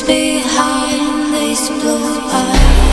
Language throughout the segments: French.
behind these blue eyes.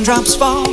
Raindrops fall.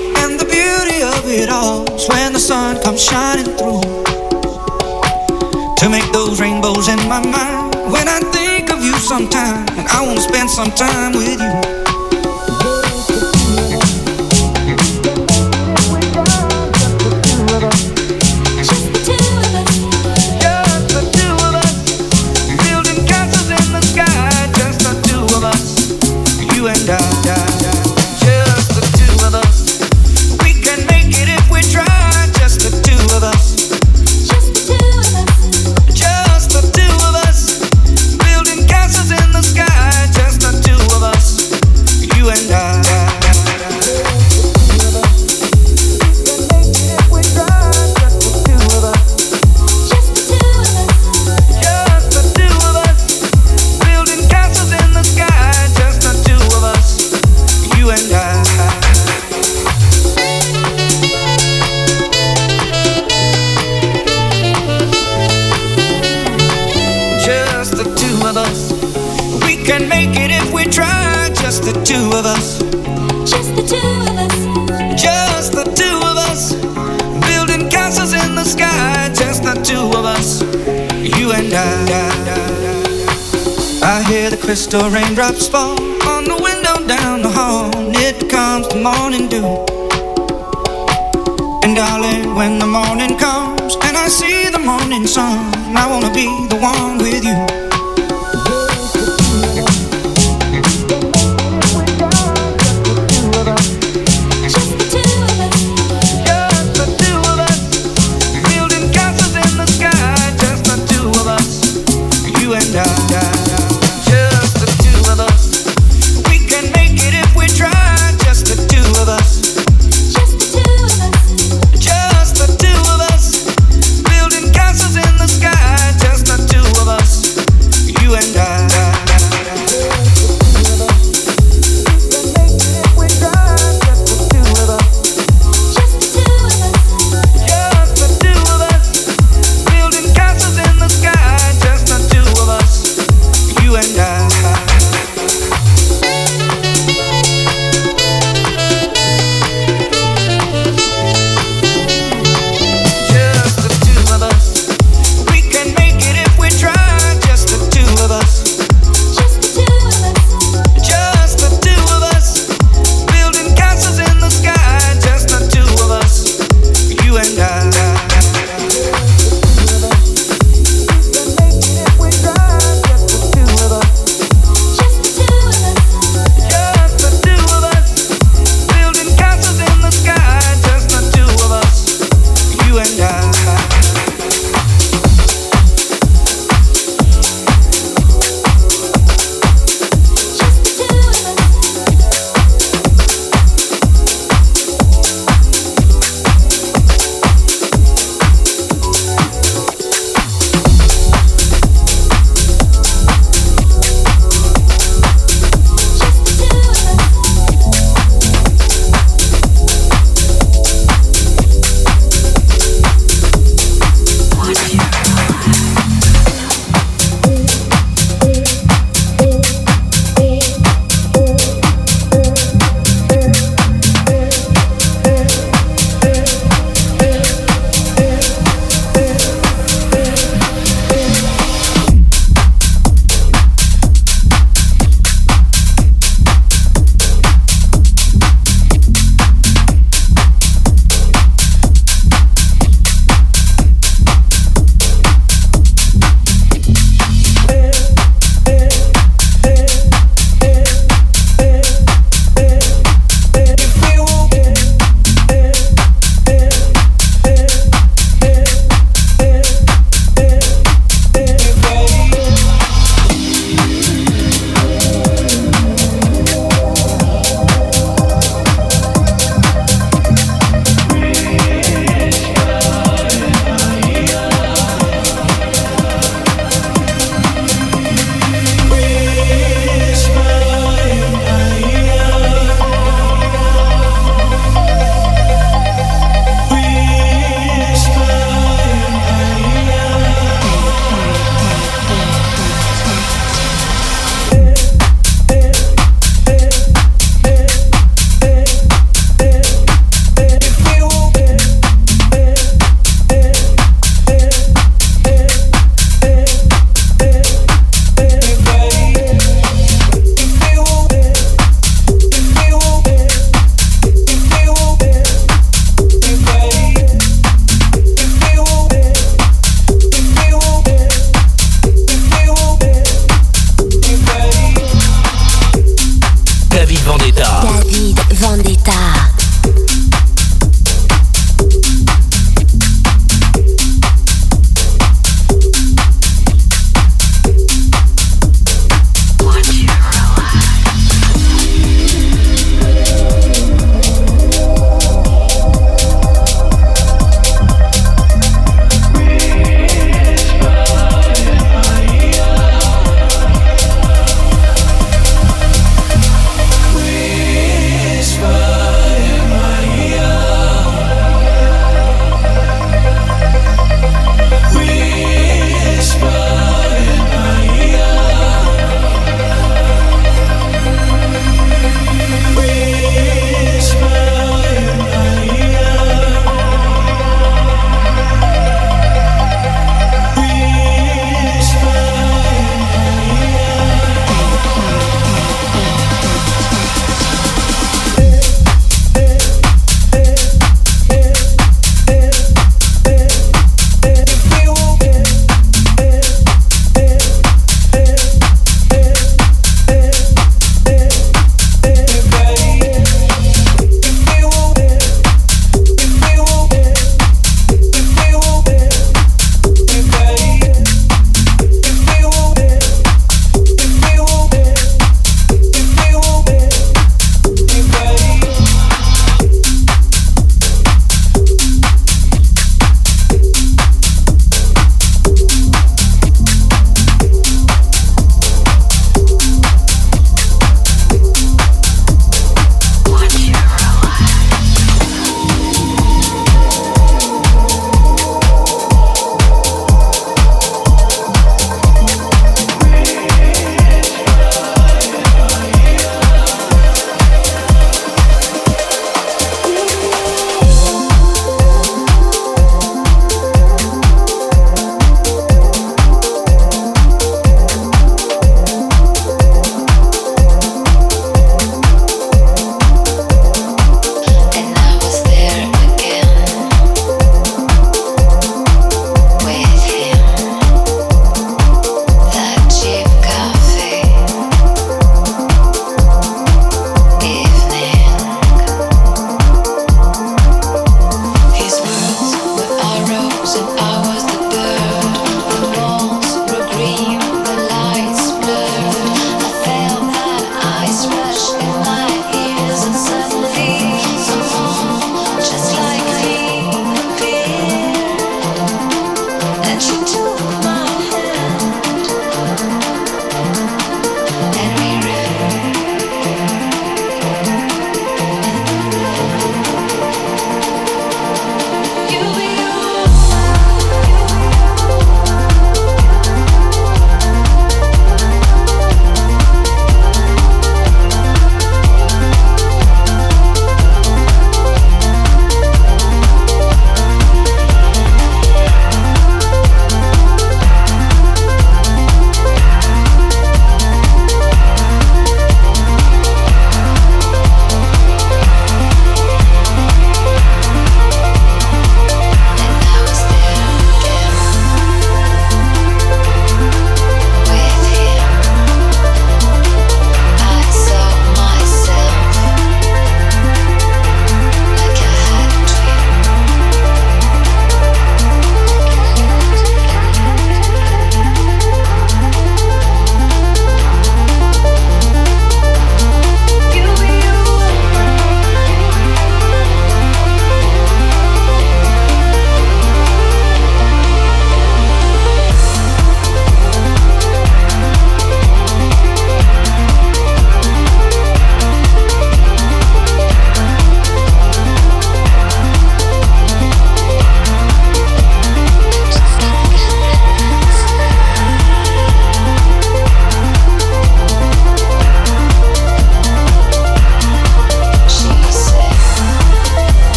Hear the raindrops fall on the window down the hall. It comes the morning dew. And darling, when the morning comes and I see the morning sun, I wanna be the one with you.